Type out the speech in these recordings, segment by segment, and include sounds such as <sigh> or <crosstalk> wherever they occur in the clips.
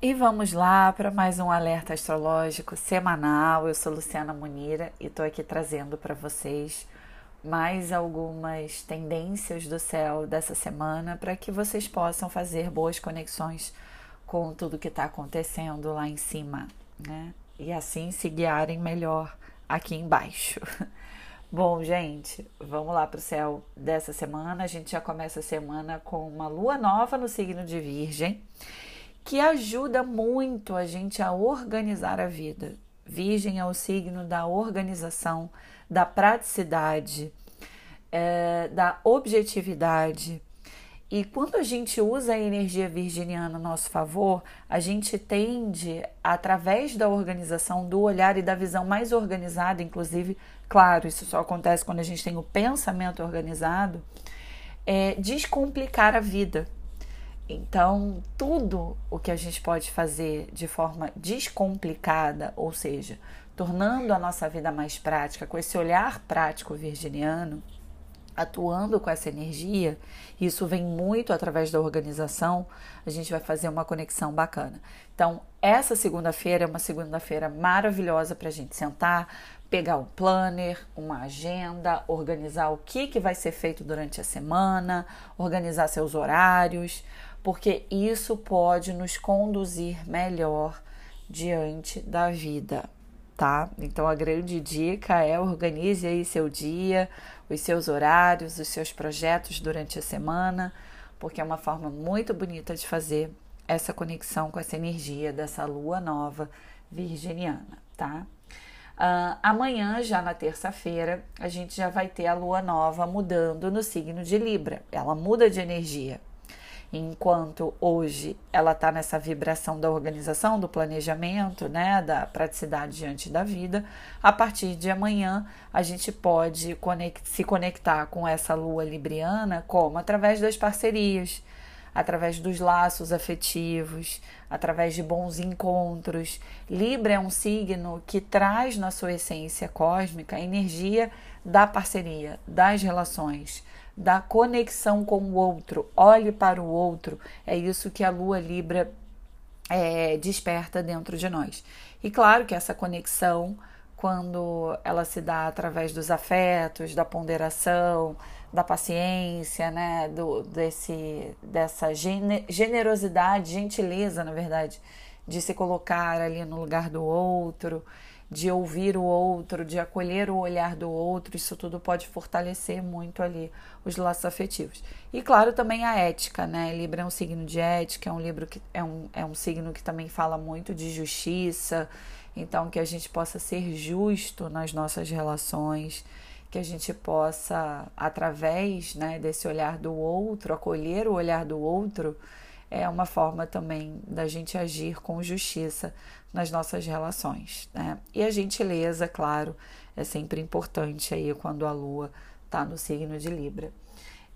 E vamos lá para mais um alerta astrológico semanal. Eu sou Luciana Munira e estou aqui trazendo para vocês mais algumas tendências do céu dessa semana para que vocês possam fazer boas conexões com tudo que está acontecendo lá em cima, né? E assim se guiarem melhor aqui embaixo. <laughs> Bom, gente, vamos lá para o céu dessa semana. A gente já começa a semana com uma lua nova no signo de Virgem que ajuda muito a gente a organizar a vida. Virgem é o signo da organização, da praticidade, é, da objetividade. E quando a gente usa a energia virginiana a nosso favor, a gente tende, através da organização, do olhar e da visão mais organizada, inclusive, claro, isso só acontece quando a gente tem o pensamento organizado, é, descomplicar a vida então, tudo o que a gente pode fazer de forma descomplicada, ou seja, tornando a nossa vida mais prática, com esse olhar prático virginiano, atuando com essa energia, isso vem muito através da organização, a gente vai fazer uma conexão bacana. Então, essa segunda-feira é uma segunda-feira maravilhosa para a gente sentar, pegar um planner, uma agenda, organizar o que, que vai ser feito durante a semana, organizar seus horários, porque isso pode nos conduzir melhor diante da vida, tá? Então a grande dica é organize aí seu dia, os seus horários, os seus projetos durante a semana, porque é uma forma muito bonita de fazer essa conexão com essa energia dessa lua nova virginiana, tá? Uh, amanhã, já na terça-feira, a gente já vai ter a lua nova mudando no signo de Libra. Ela muda de energia. Enquanto hoje ela está nessa vibração da organização, do planejamento, né, da praticidade diante da vida, a partir de amanhã a gente pode conect se conectar com essa lua libriana como através das parcerias, através dos laços afetivos, através de bons encontros. Libra é um signo que traz na sua essência cósmica a energia da parceria, das relações da conexão com o outro, olhe para o outro. É isso que a lua Libra é, desperta dentro de nós. E claro que essa conexão, quando ela se dá através dos afetos, da ponderação, da paciência, né, do, desse, dessa generosidade, gentileza, na verdade, de se colocar ali no lugar do outro, de ouvir o outro, de acolher o olhar do outro, isso tudo pode fortalecer muito ali os laços afetivos. E claro, também a ética, né? Libra é um signo de ética, é um livro que é um, é um signo que também fala muito de justiça, então que a gente possa ser justo nas nossas relações, que a gente possa, através né, desse olhar do outro, acolher o olhar do outro, é uma forma também da gente agir com justiça nas nossas relações. Né? E a gentileza, claro, é sempre importante aí quando a lua está no signo de Libra.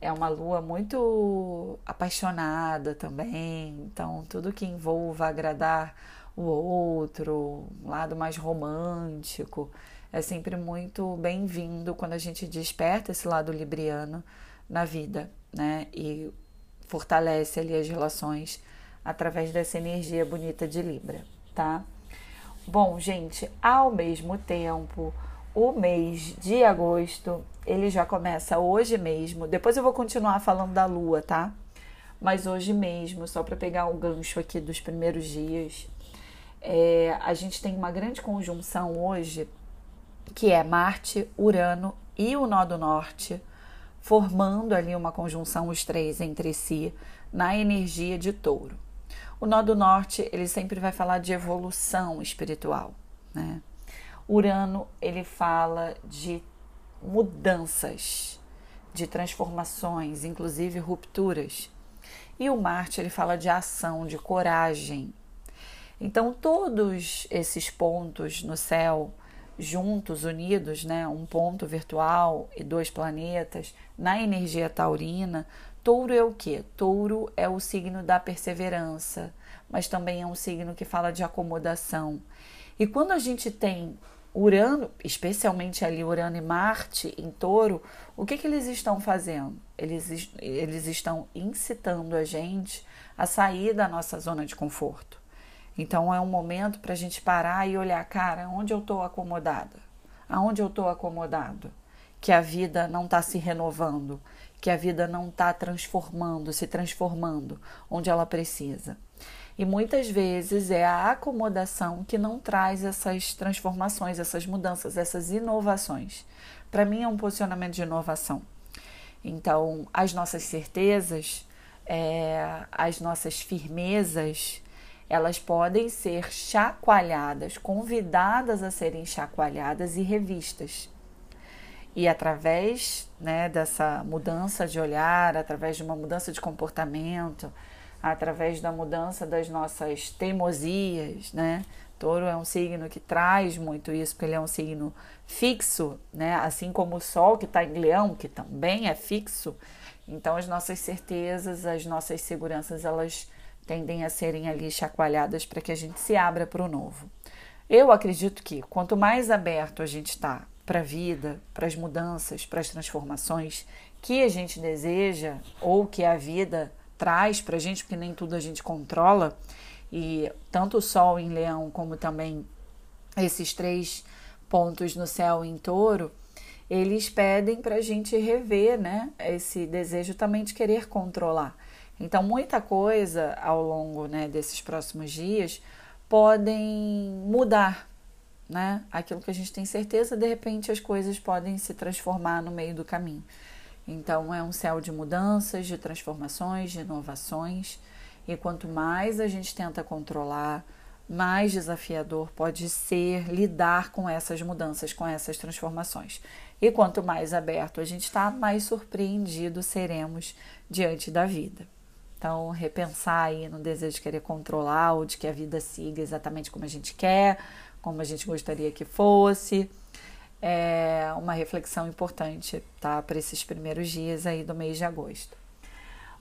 É uma lua muito apaixonada também, então tudo que envolva agradar o outro, um lado mais romântico, é sempre muito bem-vindo quando a gente desperta esse lado libriano na vida, né? E fortalece ali as relações através dessa energia bonita de Libra tá? Bom, gente, ao mesmo tempo, o mês de agosto, ele já começa hoje mesmo. Depois eu vou continuar falando da lua, tá? Mas hoje mesmo, só para pegar o gancho aqui dos primeiros dias, é, a gente tem uma grande conjunção hoje, que é Marte, Urano e o Nó do Norte, formando ali uma conjunção, os três entre si, na energia de touro. O nó do norte, ele sempre vai falar de evolução espiritual, né? Urano, ele fala de mudanças, de transformações, inclusive rupturas. E o Marte, ele fala de ação, de coragem. Então, todos esses pontos no céu, juntos, unidos, né, um ponto virtual e dois planetas, na energia taurina, Touro é o que? Touro é o signo da perseverança, mas também é um signo que fala de acomodação. E quando a gente tem Urano, especialmente ali Urano e Marte em Touro, o que, que eles estão fazendo? Eles, eles estão incitando a gente a sair da nossa zona de conforto. Então é um momento para a gente parar e olhar, cara, onde eu estou acomodada? Aonde eu estou acomodado? Que a vida não está se renovando, que a vida não está transformando, se transformando onde ela precisa. E muitas vezes é a acomodação que não traz essas transformações, essas mudanças, essas inovações. Para mim é um posicionamento de inovação. Então, as nossas certezas, é, as nossas firmezas, elas podem ser chacoalhadas, convidadas a serem chacoalhadas e revistas. E através né, dessa mudança de olhar, através de uma mudança de comportamento, através da mudança das nossas teimosias, né? Touro é um signo que traz muito isso, porque ele é um signo fixo, né? Assim como o Sol, que está em Leão, que também é fixo. Então, as nossas certezas, as nossas seguranças, elas tendem a serem ali chacoalhadas para que a gente se abra para o novo. Eu acredito que quanto mais aberto a gente está para a vida, para as mudanças, para as transformações que a gente deseja ou que a vida traz para a gente, porque nem tudo a gente controla, e tanto o Sol em Leão como também esses três pontos no céu em Touro, eles pedem para a gente rever, né? Esse desejo também de querer controlar. Então, muita coisa ao longo né, desses próximos dias podem mudar, né? Aquilo que a gente tem certeza, de repente as coisas podem se transformar no meio do caminho. Então, é um céu de mudanças, de transformações, de inovações. E quanto mais a gente tenta controlar, mais desafiador pode ser lidar com essas mudanças, com essas transformações. E quanto mais aberto a gente está, mais surpreendido seremos diante da vida. Então, repensar aí no desejo de querer controlar ou de que a vida siga exatamente como a gente quer, como a gente gostaria que fosse é uma reflexão importante, tá? Para esses primeiros dias aí do mês de agosto.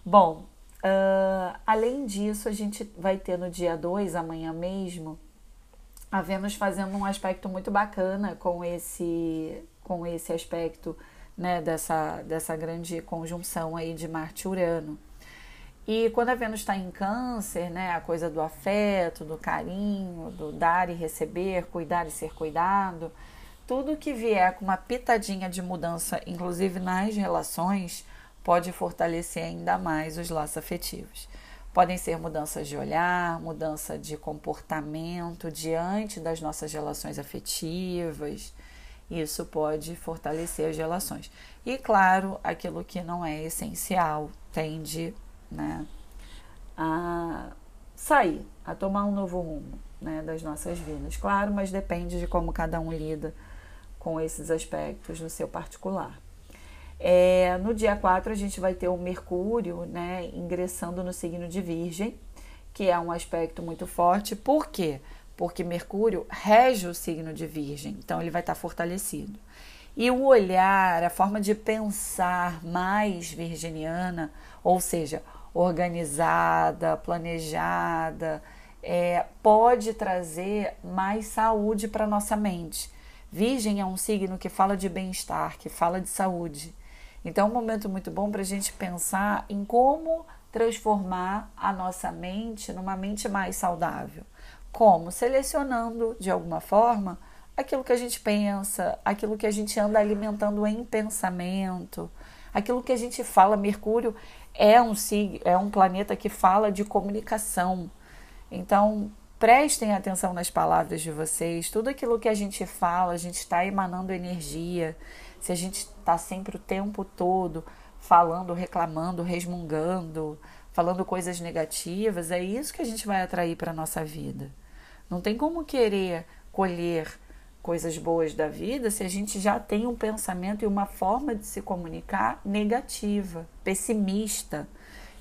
Bom, uh, além disso, a gente vai ter no dia 2, amanhã mesmo, a Vênus fazendo um aspecto muito bacana com esse, com esse aspecto né, dessa, dessa grande conjunção aí de Marte e Urano. E quando a Vênus está em câncer, né, a coisa do afeto, do carinho, do dar e receber, cuidar e ser cuidado, tudo que vier com uma pitadinha de mudança, inclusive nas relações, pode fortalecer ainda mais os laços afetivos. Podem ser mudanças de olhar, mudança de comportamento diante das nossas relações afetivas. Isso pode fortalecer as relações. E claro, aquilo que não é essencial tende né, a sair, a tomar um novo rumo né, das nossas vidas. Claro, mas depende de como cada um lida com esses aspectos no seu particular. É, no dia 4, a gente vai ter o Mercúrio né, ingressando no signo de Virgem, que é um aspecto muito forte. Por quê? Porque Mercúrio rege o signo de Virgem, então ele vai estar fortalecido. E o olhar, a forma de pensar mais virginiana, ou seja, organizada, planejada, é, pode trazer mais saúde para nossa mente Virgem é um signo que fala de bem-estar, que fala de saúde. Então, é um momento muito bom para a gente pensar em como transformar a nossa mente numa mente mais saudável. Como? Selecionando de alguma forma aquilo que a gente pensa, aquilo que a gente anda alimentando em pensamento, aquilo que a gente fala. Mercúrio é um, é um planeta que fala de comunicação. Então, Prestem atenção nas palavras de vocês. Tudo aquilo que a gente fala, a gente está emanando energia. Se a gente está sempre o tempo todo falando, reclamando, resmungando, falando coisas negativas, é isso que a gente vai atrair para a nossa vida. Não tem como querer colher coisas boas da vida se a gente já tem um pensamento e uma forma de se comunicar negativa, pessimista.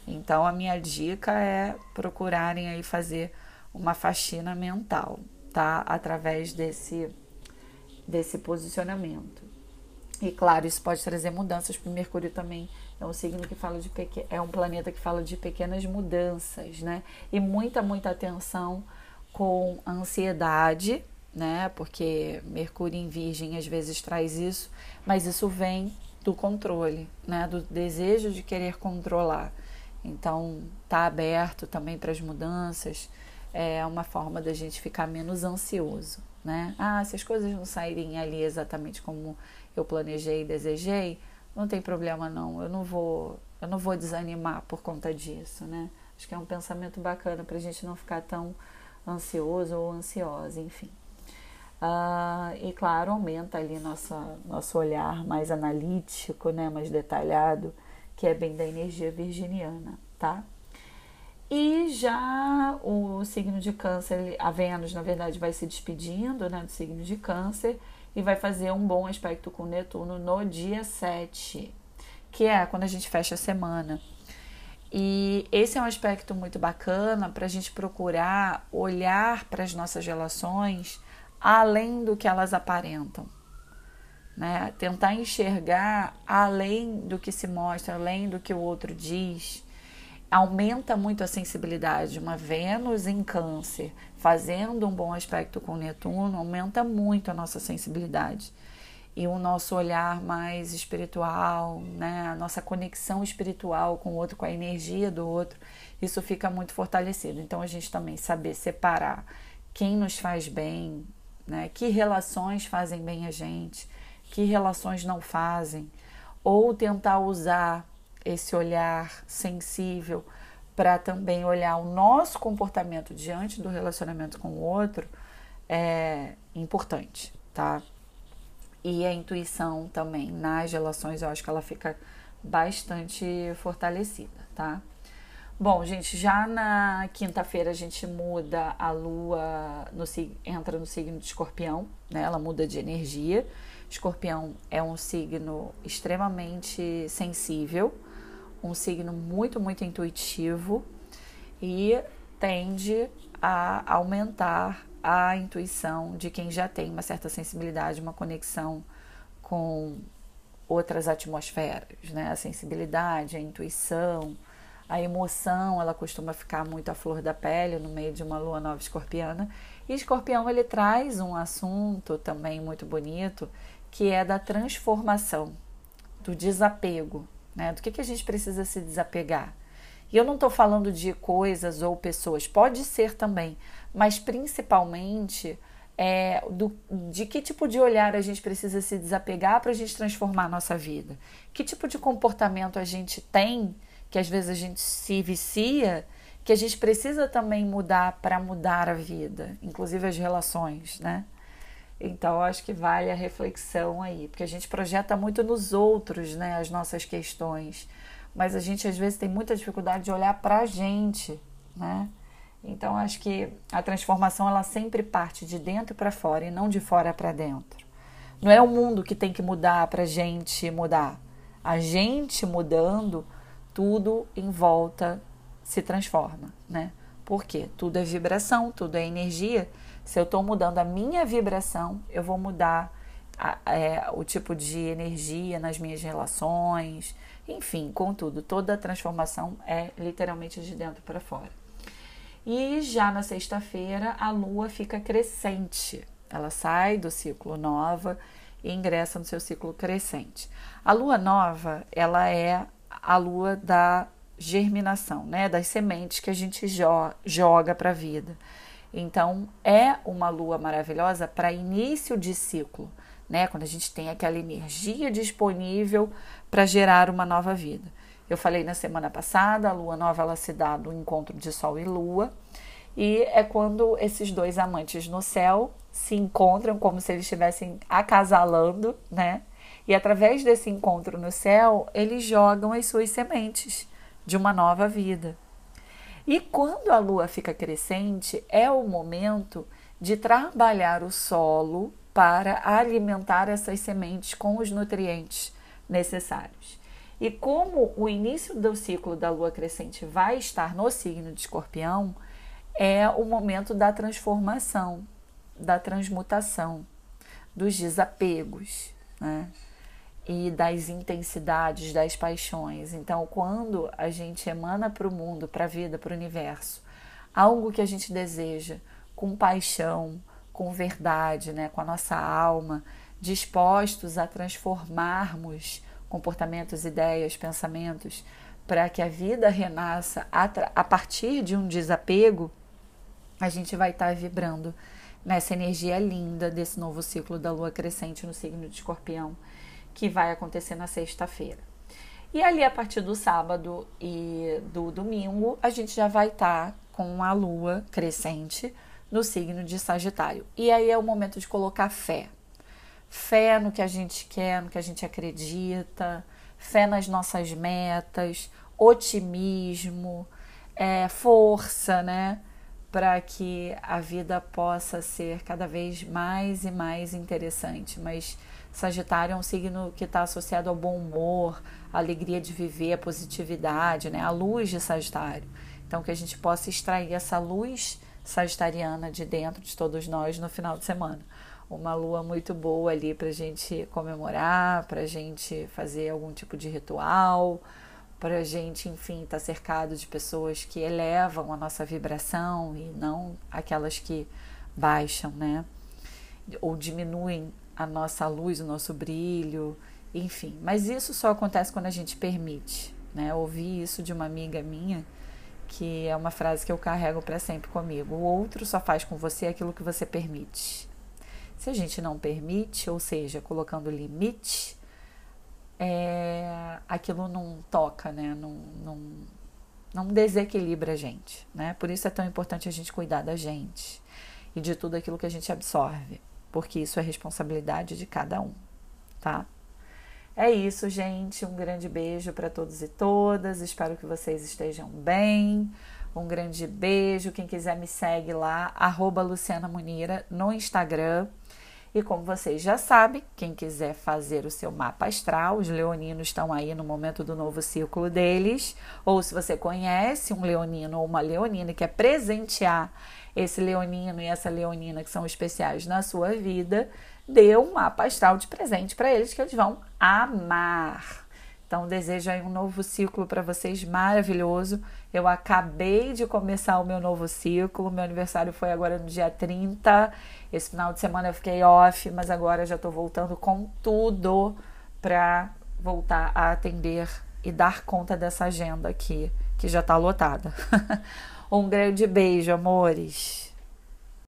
Então a minha dica é procurarem aí fazer uma faxina mental, tá? Através desse, desse posicionamento. E claro, isso pode trazer mudanças, porque Mercúrio também é um signo que fala de pequ... é um planeta que fala de pequenas mudanças, né? E muita, muita atenção com ansiedade, né? Porque Mercúrio em Virgem às vezes traz isso, mas isso vem do controle, né? Do desejo de querer controlar. Então, tá aberto também para as mudanças é uma forma da gente ficar menos ansioso, né? Ah, se as coisas não saírem ali exatamente como eu planejei e desejei, não tem problema não. Eu não vou, eu não vou desanimar por conta disso, né? Acho que é um pensamento bacana para a gente não ficar tão ansioso ou ansiosa, enfim. Uh, e claro, aumenta ali nossa, nosso olhar mais analítico, né, mais detalhado, que é bem da energia virginiana, tá? E já o signo de câncer, a Vênus, na verdade, vai se despedindo né, do signo de câncer e vai fazer um bom aspecto com Netuno no dia 7, que é quando a gente fecha a semana. E esse é um aspecto muito bacana para a gente procurar olhar para as nossas relações além do que elas aparentam. Né? Tentar enxergar além do que se mostra, além do que o outro diz. Aumenta muito a sensibilidade. Uma Vênus em Câncer fazendo um bom aspecto com Netuno aumenta muito a nossa sensibilidade e o nosso olhar mais espiritual, né? a nossa conexão espiritual com o outro, com a energia do outro, isso fica muito fortalecido. Então a gente também saber separar quem nos faz bem, né? Que relações fazem bem a gente, que relações não fazem, ou tentar usar esse olhar sensível para também olhar o nosso comportamento diante do relacionamento com o outro é importante, tá? E a intuição também nas relações, eu acho que ela fica bastante fortalecida, tá? Bom, gente, já na quinta-feira a gente muda a lua, no, entra no signo de escorpião, né? Ela muda de energia. Escorpião é um signo extremamente sensível, um signo muito, muito intuitivo e tende a aumentar a intuição de quem já tem uma certa sensibilidade, uma conexão com outras atmosferas, né? A sensibilidade, a intuição a emoção, ela costuma ficar muito à flor da pele no meio de uma lua nova escorpiana. E escorpião ele traz um assunto também muito bonito, que é da transformação, do desapego, né? Do que, que a gente precisa se desapegar. E eu não estou falando de coisas ou pessoas, pode ser também, mas principalmente é, do, de que tipo de olhar a gente precisa se desapegar para a gente transformar a nossa vida. Que tipo de comportamento a gente tem que às vezes a gente se vicia, que a gente precisa também mudar para mudar a vida, inclusive as relações, né? Então, acho que vale a reflexão aí, porque a gente projeta muito nos outros, né, as nossas questões, mas a gente às vezes tem muita dificuldade de olhar para a gente, né? Então, acho que a transformação ela sempre parte de dentro para fora e não de fora para dentro. Não é o mundo que tem que mudar para a gente mudar. A gente mudando tudo em volta se transforma, né? Porque tudo é vibração, tudo é energia. Se eu estou mudando a minha vibração, eu vou mudar a, é, o tipo de energia nas minhas relações, enfim, contudo, toda transformação é literalmente de dentro para fora. E já na sexta-feira, a lua fica crescente. Ela sai do ciclo nova e ingressa no seu ciclo crescente. A lua nova, ela é a lua da germinação, né, das sementes que a gente jo joga para a vida. Então, é uma lua maravilhosa para início de ciclo, né, quando a gente tem aquela energia disponível para gerar uma nova vida. Eu falei na semana passada, a lua nova ela se dá do encontro de sol e lua, e é quando esses dois amantes no céu se encontram como se eles estivessem acasalando, né? E através desse encontro no céu, eles jogam as suas sementes de uma nova vida. E quando a lua fica crescente, é o momento de trabalhar o solo para alimentar essas sementes com os nutrientes necessários. E como o início do ciclo da lua crescente vai estar no signo de Escorpião, é o momento da transformação, da transmutação, dos desapegos, né? E das intensidades, das paixões. Então, quando a gente emana para o mundo, para a vida, para o universo, algo que a gente deseja com paixão, com verdade, né, com a nossa alma, dispostos a transformarmos comportamentos, ideias, pensamentos, para que a vida renasça a, partir de um desapego, a gente vai estar tá vibrando nessa energia linda desse novo ciclo da lua crescente no signo de Escorpião, que vai acontecer na sexta-feira. E ali, a partir do sábado e do domingo, a gente já vai estar tá com a lua crescente no signo de Sagitário. E aí é o momento de colocar fé. Fé no que a gente quer, no que a gente acredita, fé nas nossas metas, otimismo, é, força, né? Para que a vida possa ser cada vez mais e mais interessante. Mas Sagitário é um signo que está associado ao bom humor, à alegria de viver, à positividade, né? A luz de Sagitário. Então, que a gente possa extrair essa luz sagitariana de dentro de todos nós no final de semana. Uma lua muito boa ali para a gente comemorar, para a gente fazer algum tipo de ritual, para a gente, enfim, estar tá cercado de pessoas que elevam a nossa vibração e não aquelas que baixam, né? Ou diminuem a nossa luz, o nosso brilho, enfim. Mas isso só acontece quando a gente permite, né? ouvi isso de uma amiga minha que é uma frase que eu carrego para sempre comigo. O outro só faz com você aquilo que você permite. Se a gente não permite, ou seja, colocando limite, é, aquilo não toca, né? Não, não, não desequilibra a gente, né? Por isso é tão importante a gente cuidar da gente e de tudo aquilo que a gente absorve, porque isso é responsabilidade de cada um, tá? É isso, gente. Um grande beijo para todos e todas. Espero que vocês estejam bem. Um grande beijo. Quem quiser me segue lá, arroba Luciana Munira no Instagram. E como vocês já sabem, quem quiser fazer o seu mapa astral, os leoninos estão aí no momento do novo círculo deles. Ou se você conhece um leonino ou uma leonina e quer presentear esse leonino e essa leonina que são especiais na sua vida, dê um mapa astral de presente para eles que eles vão amar. Então, desejo aí um novo ciclo para vocês maravilhoso. Eu acabei de começar o meu novo ciclo. Meu aniversário foi agora no dia 30. Esse final de semana eu fiquei off, mas agora já estou voltando com tudo para voltar a atender e dar conta dessa agenda aqui, que já está lotada. <laughs> um grande beijo, amores.